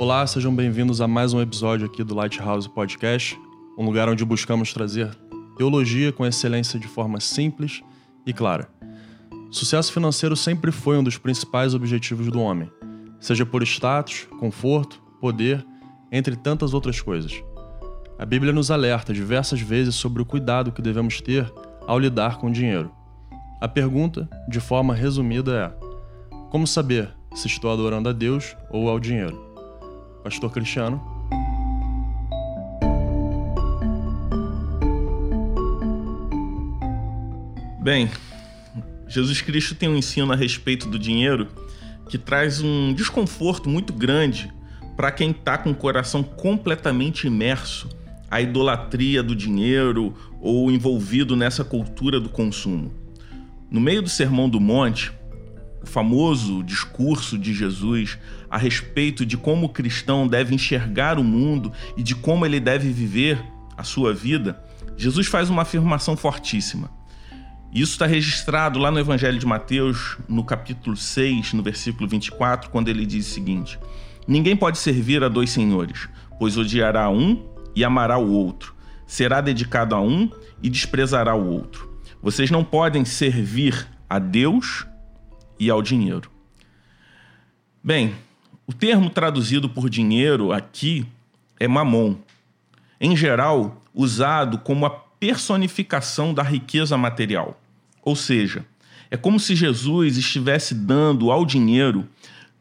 Olá, sejam bem-vindos a mais um episódio aqui do Lighthouse Podcast, um lugar onde buscamos trazer teologia com excelência de forma simples e clara. Sucesso financeiro sempre foi um dos principais objetivos do homem, seja por status, conforto, poder, entre tantas outras coisas. A Bíblia nos alerta diversas vezes sobre o cuidado que devemos ter ao lidar com dinheiro. A pergunta, de forma resumida, é: como saber se estou adorando a Deus ou ao dinheiro? Pastor Cristiano. Bem, Jesus Cristo tem um ensino a respeito do dinheiro que traz um desconforto muito grande para quem está com o coração completamente imerso à idolatria do dinheiro ou envolvido nessa cultura do consumo. No meio do Sermão do Monte, famoso discurso de Jesus a respeito de como o cristão deve enxergar o mundo e de como ele deve viver a sua vida, Jesus faz uma afirmação fortíssima. Isso está registrado lá no Evangelho de Mateus, no capítulo 6, no versículo 24, quando ele diz o seguinte: Ninguém pode servir a dois senhores, pois odiará um e amará o outro, será dedicado a um e desprezará o outro. Vocês não podem servir a Deus e ao dinheiro. Bem, o termo traduzido por dinheiro aqui é mamon, em geral usado como a personificação da riqueza material. Ou seja, é como se Jesus estivesse dando ao dinheiro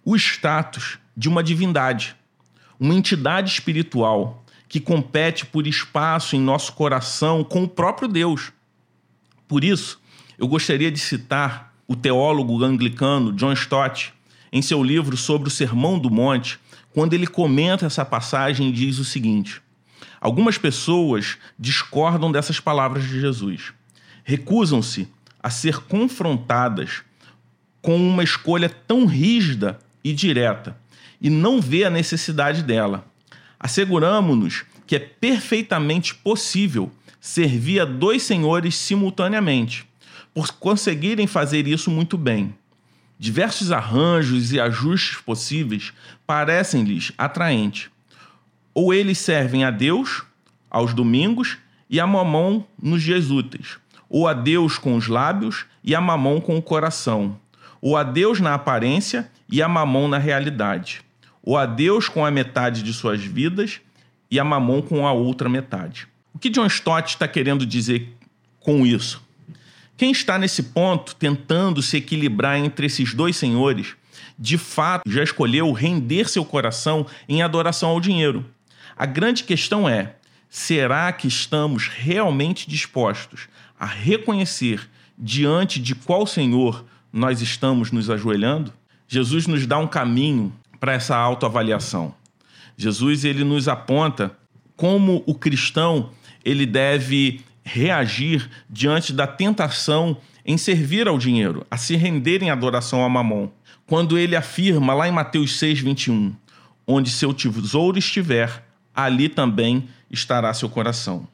o status de uma divindade, uma entidade espiritual que compete por espaço em nosso coração com o próprio Deus. Por isso, eu gostaria de citar o teólogo anglicano John Stott em seu livro sobre o Sermão do Monte, quando ele comenta essa passagem diz o seguinte: Algumas pessoas discordam dessas palavras de Jesus. Recusam-se a ser confrontadas com uma escolha tão rígida e direta e não vê a necessidade dela. Asseguramos-nos que é perfeitamente possível servir a dois senhores simultaneamente, por conseguirem fazer isso muito bem. Diversos arranjos e ajustes possíveis parecem-lhes atraentes. Ou eles servem a Deus aos domingos e a Mamon nos dias úteis, ou a Deus com os lábios e a Mamon com o coração, ou a Deus na aparência e a Mamon na realidade, ou a Deus com a metade de suas vidas e a Mamon com a outra metade. O que John Stott está querendo dizer com isso? Quem está nesse ponto tentando se equilibrar entre esses dois senhores, de fato já escolheu render seu coração em adoração ao dinheiro. A grande questão é: será que estamos realmente dispostos a reconhecer diante de qual Senhor nós estamos nos ajoelhando? Jesus nos dá um caminho para essa autoavaliação. Jesus ele nos aponta como o cristão ele deve reagir diante da tentação em servir ao dinheiro, a se render em adoração a Mamon. Quando ele afirma lá em Mateus 6, 21, onde seu tesouro estiver, ali também estará seu coração.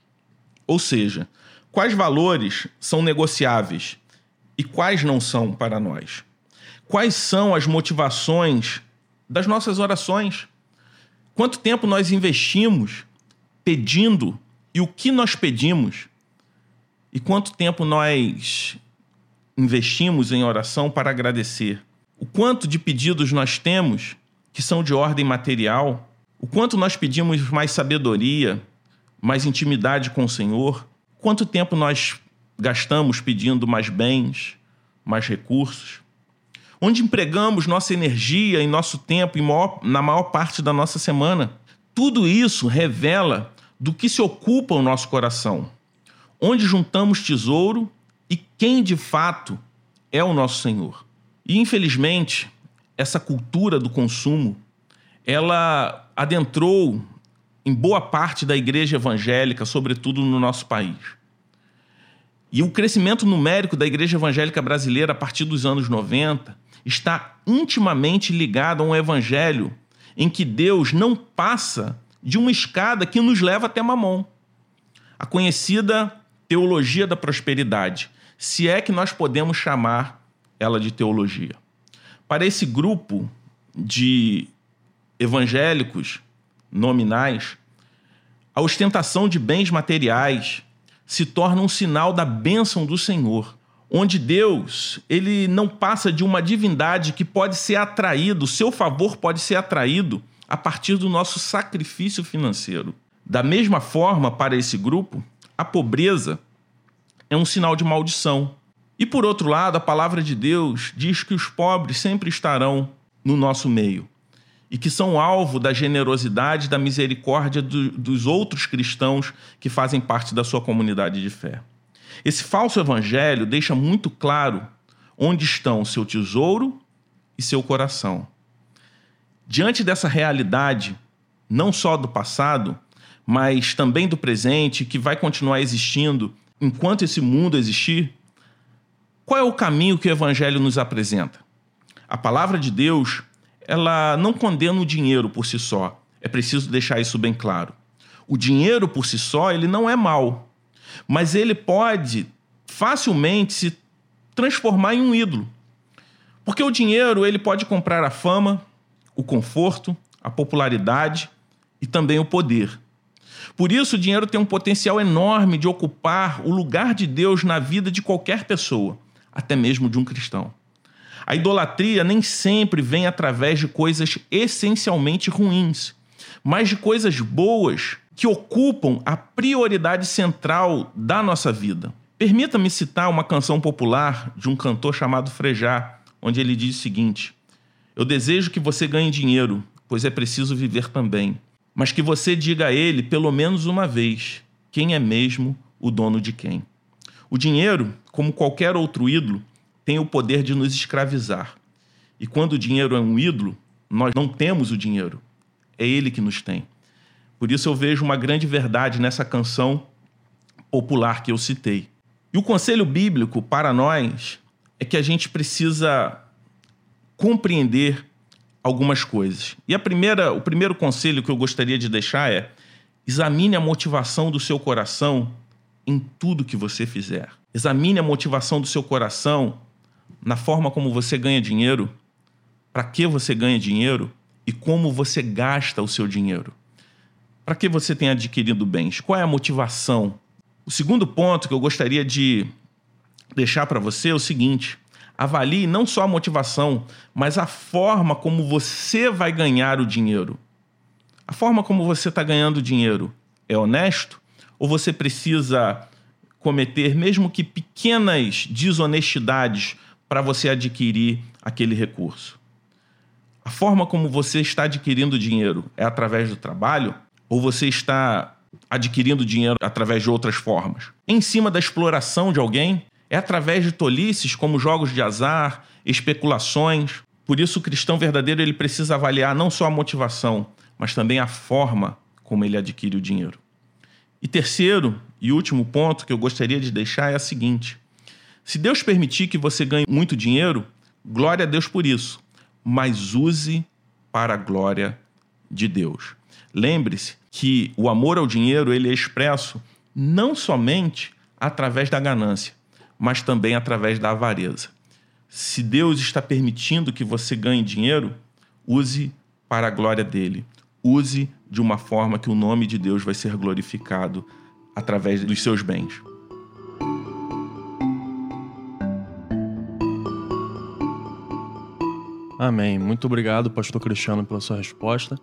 Ou seja, quais valores são negociáveis e quais não são para nós? Quais são as motivações das nossas orações? Quanto tempo nós investimos pedindo e o que nós pedimos? E quanto tempo nós investimos em oração para agradecer? O quanto de pedidos nós temos que são de ordem material? O quanto nós pedimos mais sabedoria, mais intimidade com o Senhor? Quanto tempo nós gastamos pedindo mais bens, mais recursos? Onde empregamos nossa energia e nosso tempo maior, na maior parte da nossa semana? Tudo isso revela do que se ocupa o nosso coração. Onde juntamos tesouro e quem de fato é o nosso Senhor. E infelizmente, essa cultura do consumo, ela adentrou em boa parte da igreja evangélica, sobretudo no nosso país. E o crescimento numérico da igreja evangélica brasileira a partir dos anos 90 está intimamente ligado a um evangelho em que Deus não passa de uma escada que nos leva até Mamon. A conhecida teologia da prosperidade, se é que nós podemos chamar ela de teologia. Para esse grupo de evangélicos nominais, a ostentação de bens materiais se torna um sinal da bênção do Senhor, onde Deus, ele não passa de uma divindade que pode ser atraído, seu favor pode ser atraído a partir do nosso sacrifício financeiro. Da mesma forma, para esse grupo, a pobreza é um sinal de maldição. E por outro lado, a palavra de Deus diz que os pobres sempre estarão no nosso meio e que são alvo da generosidade e da misericórdia do, dos outros cristãos que fazem parte da sua comunidade de fé. Esse falso evangelho deixa muito claro onde estão seu tesouro e seu coração. Diante dessa realidade, não só do passado, mas também do presente, que vai continuar existindo enquanto esse mundo existir, qual é o caminho que o evangelho nos apresenta? A palavra de Deus ela não condena o dinheiro por si só. É preciso deixar isso bem claro. O dinheiro por si só, ele não é mal, mas ele pode facilmente se transformar em um ídolo. Porque o dinheiro, ele pode comprar a fama, o conforto, a popularidade e também o poder. Por isso, o dinheiro tem um potencial enorme de ocupar o lugar de Deus na vida de qualquer pessoa, até mesmo de um cristão. A idolatria nem sempre vem através de coisas essencialmente ruins, mas de coisas boas que ocupam a prioridade central da nossa vida. Permita-me citar uma canção popular de um cantor chamado Frejá, onde ele diz o seguinte: Eu desejo que você ganhe dinheiro, pois é preciso viver também, mas que você diga a ele pelo menos uma vez quem é mesmo o dono de quem. O dinheiro, como qualquer outro ídolo, tem o poder de nos escravizar. E quando o dinheiro é um ídolo, nós não temos o dinheiro. É ele que nos tem. Por isso eu vejo uma grande verdade nessa canção popular que eu citei. E o conselho bíblico para nós é que a gente precisa compreender algumas coisas. E a primeira, o primeiro conselho que eu gostaria de deixar é: examine a motivação do seu coração em tudo que você fizer. Examine a motivação do seu coração na forma como você ganha dinheiro, para que você ganha dinheiro e como você gasta o seu dinheiro. Para que você tem adquirido bens? Qual é a motivação? O segundo ponto que eu gostaria de deixar para você é o seguinte: avalie não só a motivação, mas a forma como você vai ganhar o dinheiro. A forma como você está ganhando dinheiro é honesto? Ou você precisa cometer, mesmo que pequenas desonestidades, para você adquirir aquele recurso. A forma como você está adquirindo dinheiro é através do trabalho ou você está adquirindo dinheiro através de outras formas? Em cima da exploração de alguém? É através de tolices como jogos de azar, especulações? Por isso, o cristão verdadeiro ele precisa avaliar não só a motivação, mas também a forma como ele adquire o dinheiro. E terceiro e último ponto que eu gostaria de deixar é a seguinte: se Deus permitir que você ganhe muito dinheiro, glória a Deus por isso, mas use para a glória de Deus. Lembre-se que o amor ao dinheiro ele é expresso não somente através da ganância, mas também através da avareza. Se Deus está permitindo que você ganhe dinheiro, use para a glória dele. Use de uma forma que o nome de Deus vai ser glorificado através dos seus bens. Amém. Muito obrigado, Pastor Cristiano, pela sua resposta.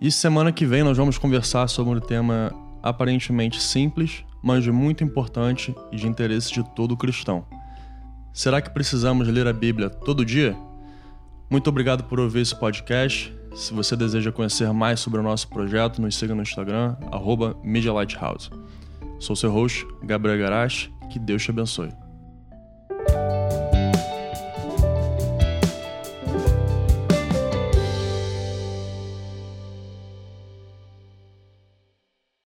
E semana que vem nós vamos conversar sobre um tema aparentemente simples, mas muito importante e de interesse de todo cristão. Será que precisamos ler a Bíblia todo dia? Muito obrigado por ouvir esse podcast. Se você deseja conhecer mais sobre o nosso projeto, nos siga no Instagram, arroba Media Lighthouse. Sou seu host, Gabriel Garache, que Deus te abençoe.